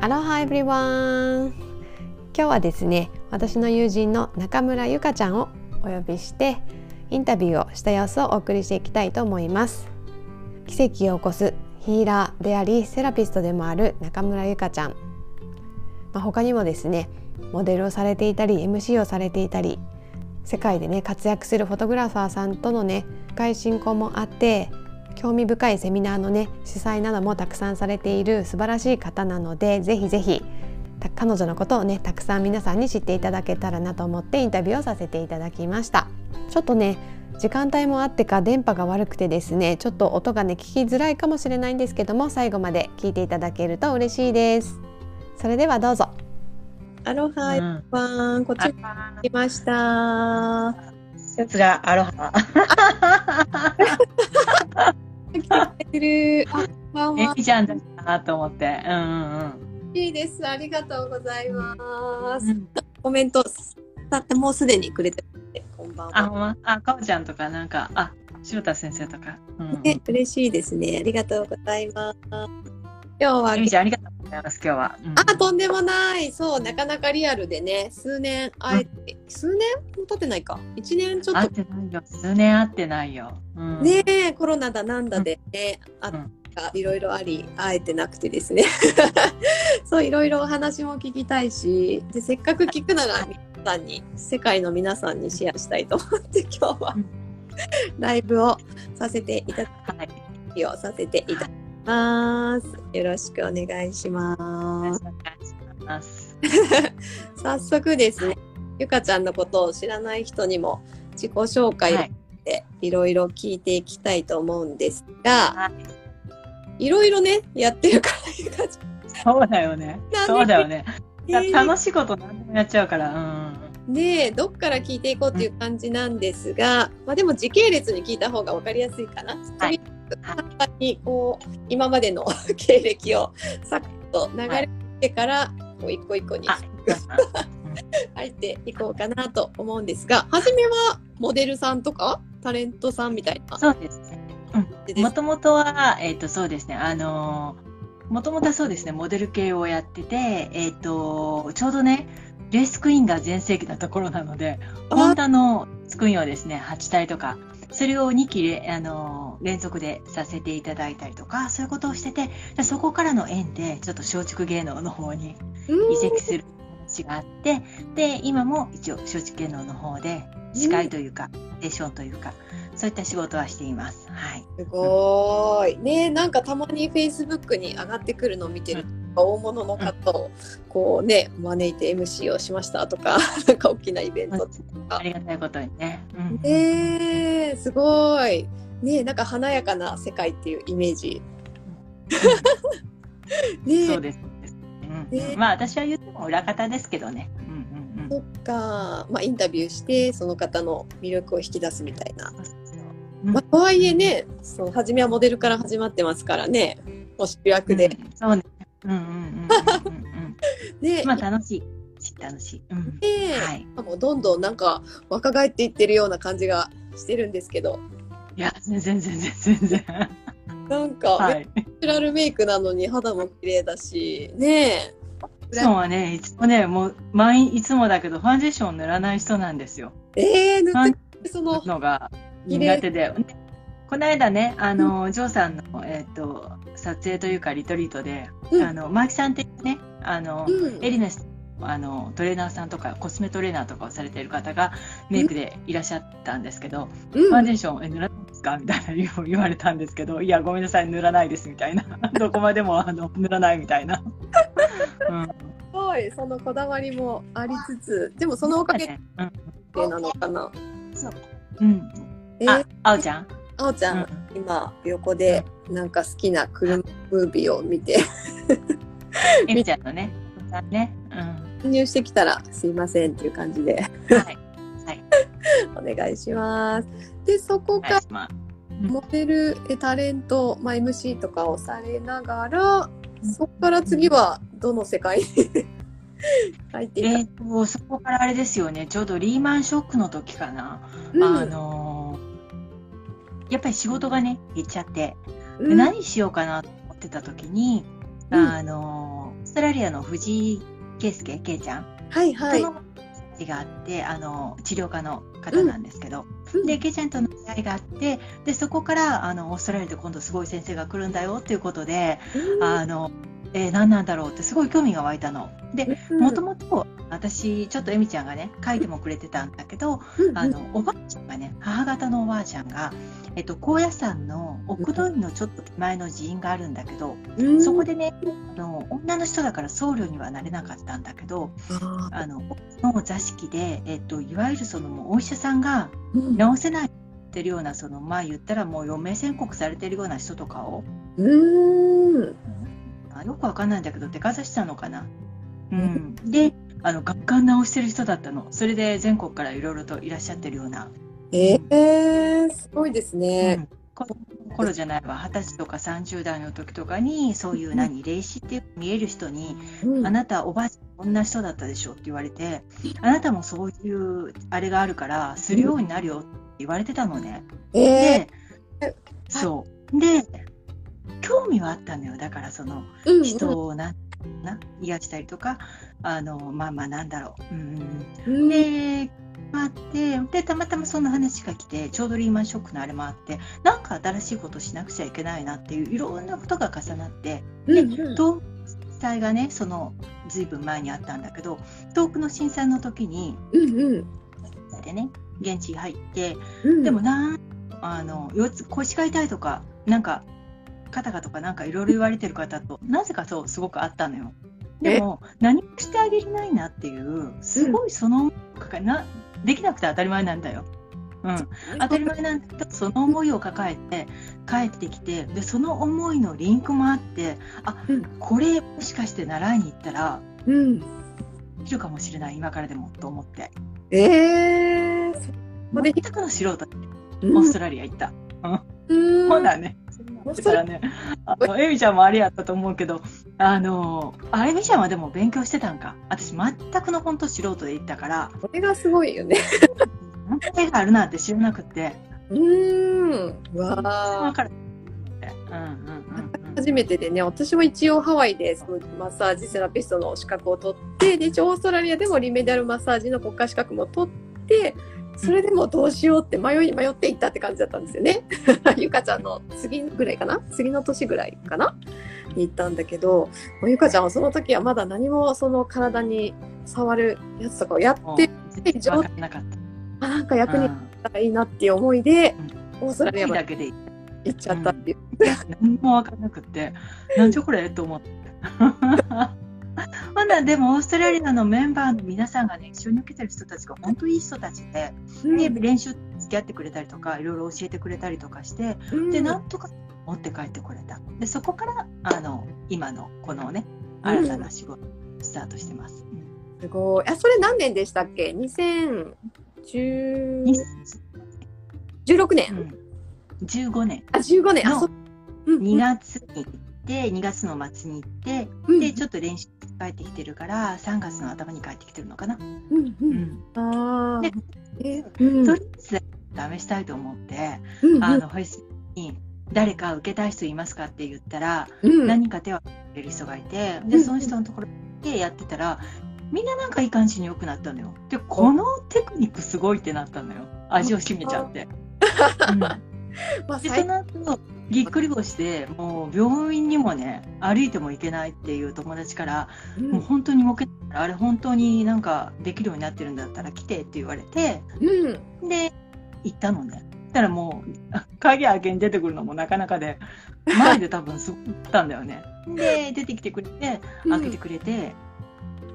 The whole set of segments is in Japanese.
アロハエブリワン今日はですね私の友人の中村ゆかちゃんをお呼びしてインタビューをした様子をお送りしていきたいと思います。奇跡を起こすヒーラーでありセラピストでもある中村ゆかちゃん、まあ、他にもですねモデルをされていたり MC をされていたり世界でね活躍するフォトグラファーさんとのね深い親交もあって興味深いセミナーのね主催などもたくさんされている素晴らしい方なのでぜひぜひ彼女のことをねたくさん皆さんに知っていただけたらなと思ってインタビューをさせていただきました。ちょっとね時間帯もあってか電波が悪くてですねちょっと音がね聞きづらいかもしれないんですけども最後まで聞いていただけると嬉しいです。それではどうぞ。アロハ、うん、ワンこっちに来ました。さすがアロハ 来てくれてる。あ、えみちゃんだなと思って。うんうんうん。いいです。ありがとうございます。うん、コメント、だってもうすでにくれてこんばんは。あ、ま、あ、かおちゃんとか、なんか、あ、塩田先生とか。うん、ね、嬉しいですね。ありがとうございます。今日は。みちゃん、ありがとうございます。今日は。うん、あ、とんでもない。そう、なかなかリアルでね、数年会えて、うん、数年も経ってないか。一年ちょっと。会ってないよ。数年会ってないよ。うん、ねコロナだなんだでね、あいろいろあり会えてなくてですね そういろいろお話も聞きたいしでせっかく聞くなら皆さんに世界の皆さんにシェアしたいと思って今日はライブをさせていただき、はい、をさせていただきます。よろしくお願いします。ます早速ですね、ゆかちゃんのことを知らない人にも自己紹介をしていろいろ聞いていきたいと思うんですが、はいろいろねやってるからゆかちゃん。そうだよね。そうだよね。えー、楽しいこと何でもやっちゃうから。うん、でどっから聞いていこうっていう感じなんですが、うん、まあでも時系列に聞いた方が分かりやすいかな。はい簡単にこう今までの 経歴をさっと流れてから、こう一個一個に 入っていこうかなと思うんですが初めはモデルさんとかタレントさんみたいなそうですね。もともとは、えっ、ー、と、そうですね、あのもともとはそうですね、モデル系をやってて、えっ、ー、と、ちょうどね、レースクイーンが全盛期なところなので、ホンダのスクイーンをですね、8体とか、それを2期あの連続でさせていただいたりとか、そういうことをしてて、そこからの縁で、ちょっと松竹芸能の方に移籍する話があって、で、今も一応松竹芸能の方で司会というか、ステーションというか、そういった仕事はしています。はい。すごい。ねなんかたまにフェイスブックに上がってくるのを見てると、うん、大物の方をこうね招いて MC をしましたとか、なんか大きなイベントとか。ありがたいことにね。うん、ねすごい。ねなんか華やかな世界っていうイメージ。ねそうです。うん、ね、まあ私は言っても裏方ですけどね。そっか、まあ、インタビューしてその方の魅力を引き出すみたいな。まあ、とはいえねそう初めはモデルから始まってますからねお主役で。うん、そうね。うんうんうんで、まあ楽しい。楽しい。うん、で、はい、もうどんどんなんか若返っていってるような感じがしてるんですけど。いや全然全然全然。なんか、はい、ナチュラルメイクなのに肌も綺麗だしねそうはねいつもねもう毎いつもだけどファンデーション塗らない人なんですよ。ええー、塗ってそののが苦手で。この間ね、あの、うん、ジョーさんの、えっ、ー、と、撮影というかリトリートで、うん、あの、マーキさんってね、あの、うん、エリナス、あの、トレーナーさんとか、コスメトレーナーとかをされている方がメイクでいらっしゃったんですけど、ファンデーション、え、塗らないですか？みたいな言われたんですけど、いや、ごめんなさい、塗らないです、みたいな。どこまでも、あの、塗らないみたいな。うん。すごい、そのこだわりもありつつ、でもそのおかげでなのかな。そう。うん。えー、あ、あおちゃん？あおちゃん、うん、今横でなんか好きな車ムービーを見て。え みちゃんのね。ね、うん、入してきたらすいませんっていう感じで。はい、はい、お願いします。でそこからモデルタレント、まあ、MC とかをされながらそこから次はどの世界に 入っていた、えーと、そこからあれですよね。ちょうどリーマンショックの時かな、うん、あのやっぱり仕事がね、減っちゃって、うん、何しようかなと思ってた時に、うん、あの、ストラリアの藤井圭介、圭ちゃん。はいはい。とのがあって、あの、治療家の方なんですけど、うん。で、ケイちゃんとの出会いがあって、で、そこから、あの、オーストラリアで今度すごい先生が来るんだよっていうことで、うん。あの、えー何なんだろうってすごい興味が湧いたの。で、うん。もともと私、ちょっとエミちゃんがね、書いてもくれてたんだけど、うん。あの、おばあちゃんがね、母方のおばあちゃんが、えっと、高野山の奥戸院のちょっと手前の寺院があるんだけど、うん。そこでね、あの女の人だから僧侶にはなれなかったんだけど、ああの、の座敷で、えっと、いわゆるそのお医者さんがー治せないってるような、その、まあ言ったらもう余命宣告されてるような人とかを、うーん。あよくわかんないんだけど、手かざしたのかな？うん。で、あの、ガンガン治してる人だったの。それで全国からいろいろといらっしゃってるような。えー、すごいですうね。んこ頃じゃないわ、二十歳とか30代の時とかに、そういう何、霊視って見える人に、うんあなたおばあちゃんこんな人だったでしょって言われて、あなたもそういうあれがあるから、するようになるよって言われてたのね。えで、そう。で、興味はあったのよ。だからそのー、うん人をな、な癒したりとか、あの、まあまあなんだろう。うんうんで、あって、で、たまたまその話が来て、ちょうどリーマンショックのあれもあって、なんか新しいことしなくちゃいけないなっていう、いろんなことが重なって、でうんうん。東震災がね、その、ずいぶん前にあったんだけど、東北の震災の時に、うんうん。でね、現地入って、うん。でもなん、あの、腰が痛いとか、なんか、肩がとかなんかいろいろ言われてる方と、なぜかそう、すごくあったのよ。でも、何もしてあげれないなっていう、すごいその、な、できなくて当たり前なんだよ。うん。当たり前なんだけど、その思いを抱えて帰ってきて、で、その思いのリンクもあって、あ、うんこれもしかして習いに行ったら、うんできるかもしれない、今からでも、と思って。えー、そこで全くの素人でうんオーストラリア行った。うんそうだね。だからね、あの、エミちゃんもあれやったと思うけど、あの、あ、エミちゃんはでも勉強してたんか。私全くの本当素人で行ったから、これがすごいよね。本当に絵があるなんて知らなくて、うーん。わあ。初めてでね、私も一応ハワイでそのマッサージセラピストの資格を取って、で、一応オーストラリアでもリメディアルマッサージの国家資格も取って、それでもどうしようって迷いに迷っていったって感じだったんですよね。ゆかちゃんの次ぐらいかな？次の年ぐらいかな？に行ったんだけど、ゆかちゃんはその時はまだ何もその体に触るやつとかをやって、全然わからなかった。あなんか役に立うんったらいいなっていう思いで、オーストラリアまでだけでいい行っちゃったっていう。何もわからなくて、なんじゃこれ？と思って。まだでもオーストラリアのメンバーの皆さんがね、一緒に受けてる人たちが本当いい人たちで、で練習付き合ってくれたりとか、いろいろ教えてくれたりとかして、うん。で、なんとか持って帰ってこれた。で、そこから、あの、今のこのね、新たな仕事、スタートしてます。うん。すごい。あ、それ何年でしたっけ ?2016 年、うん。15年。あ、15年。あ、のそうん2月に行って、2月の末に行って、うん。で、ちょっと練習帰ってきてるから、3月の頭に帰ってきてるのかな。うんう。うんん。あとりあえず試したいと思って、うんあの、フェイスに誰か受けたい人いますかって言ったら、うん何人か手を挙げる人がいて、で、うんその人のところでやってたら、みんななんかいい感じに良くなったのよ。で、このテクニックすごいってなったのよ。味を占めちゃって。うん まあ、で、最その後、ぎっくり腰で、もう病院にもね、歩いても行けないっていう友達から、うんもう本当に儲けあれ本当になんかできるようになってるんだったら来てって言われて、うん。で、行ったのね。たらもう、あ鍵開けに出てくるのもなかなかで、前で多分すごかったんだよね。で、出てきてくれて、開けてくれて、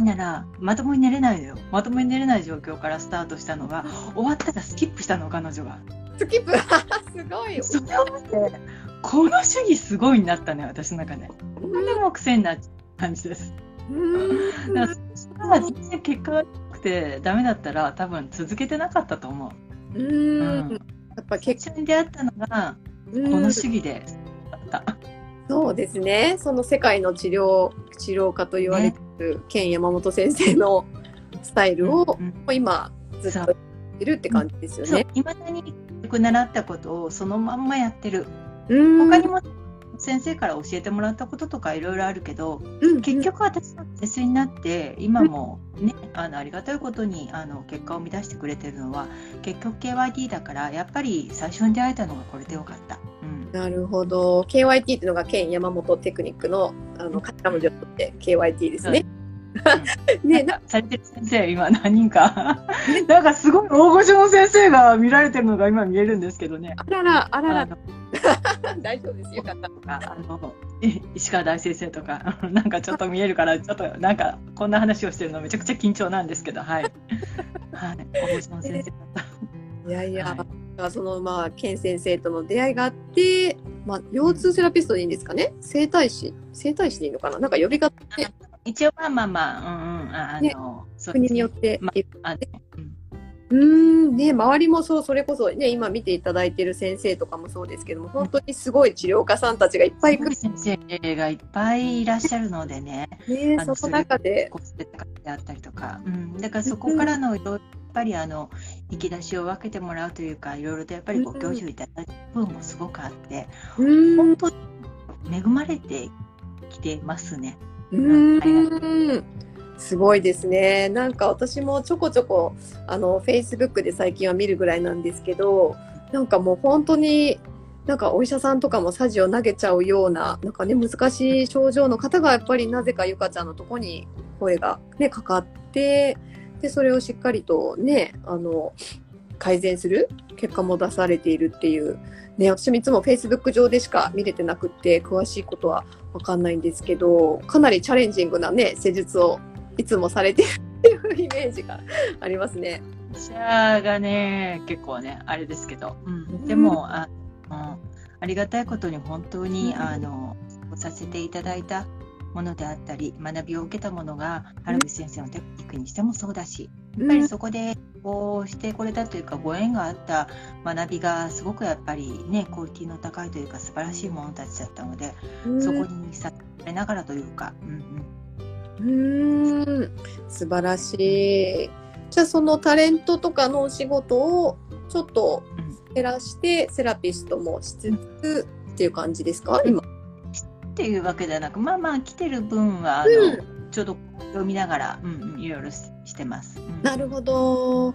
なら、まともに寝れないのよ。まともに寝れない状況からスタートしたのが、終わったらスキップしたの、彼女が。スキップ。すごいよ。それを見て、この主義すごいになったね、私の中で。これでも癖になっちゃう感じです。うんだから全然結果が良くてダメだったら多分続けてなかったと思う。うん。うんやっぱ結最初に出会ったのが構、この主義でだった。そうですね。その世界の治療治療家と言われてるケン山本先生のスタイルをうん今ずっとやってるって感じですよね。、いまだによく習ったことをそのまんまやってる。うん他にも先生から教えてもらったこととかいろいろあるけどうん結局私は先生になって今もねあのありがたいことにあの結果を生み出してくれてるのは結局 KYT だからやっぱり最初に出会えたのがこれでよかった。うんなるほど KYT っていうのが県山本テクニックのあの頭文字を取って KYT ですね。ねなんかされてる先生今何人かなんかすごい大御所の先生が見られてるのが今見えるんですけどね。あららあらら 大丈夫ですよかった。あのい石川大先生とか なんかちょっと見えるからちょっとなんかこんな話をしてるのめちゃくちゃ緊張なんですけどはい はい大御所の先生だった。いやいや、はそのまあ健先生との出会いがあって、まあ腰痛セラピストでいいんですかね？整体師？整体師でいいのかな？なんか呼び方ね一応まあまあまあうんうんああの、ね国によって。まあのうん。ね周りもそうそれこそね今見ていただいてる先生とかもそうですけども本当にすごい治療家さんたちがいっぱいいくすごい先生がいっぱいいらっしゃるのでねねその中で。であったりとか、うん、だからそこからのいろいろやっぱりあの引き出しを分けてもらうというかいろいろとやっぱりご教授いただいた部分もすごくあって、うーん。本当に恵まれてきてますね。すごいですね。なんか私もちょこちょこあの Facebook で最近は見るぐらいなんですけど、なんかもう本当になんかお医者さんとかもサジを投げちゃうようななんかね難しい症状の方がやっぱりなぜかゆかちゃんのとこに声がねかかって、でそれをしっかりとねあの改善する結果も出されているっていう。ね、私もいつも Facebook 上でしか見れてなくって詳しいことはわかんないんですけどかなりチャレンジングなね施術をいつもされてるっていうイメージがありますね。医者がね結構ねあれですけど、うん、でもあ,、うん、ありがたいことに本当に、うん。あのさせていただいたものであったり学びを受けたものが原口先生のテクニックにしてもそうだし、やっぱりそこでこうしてこれたというかご縁があった学びがすごくやっぱりねクオリティの高いというか素晴らしいものたちだったので、うん。そこにされながらというか、うんうん、うーん。素晴らしい。じゃあそのタレントとかのお仕事をちょっと減らしてセラピストもしつつっていう感じですか？今。っていうわけではなくまあまあ来てる分はあの、うんちょうど読みながら、うんうん、いろいろししてます。うんなるほど。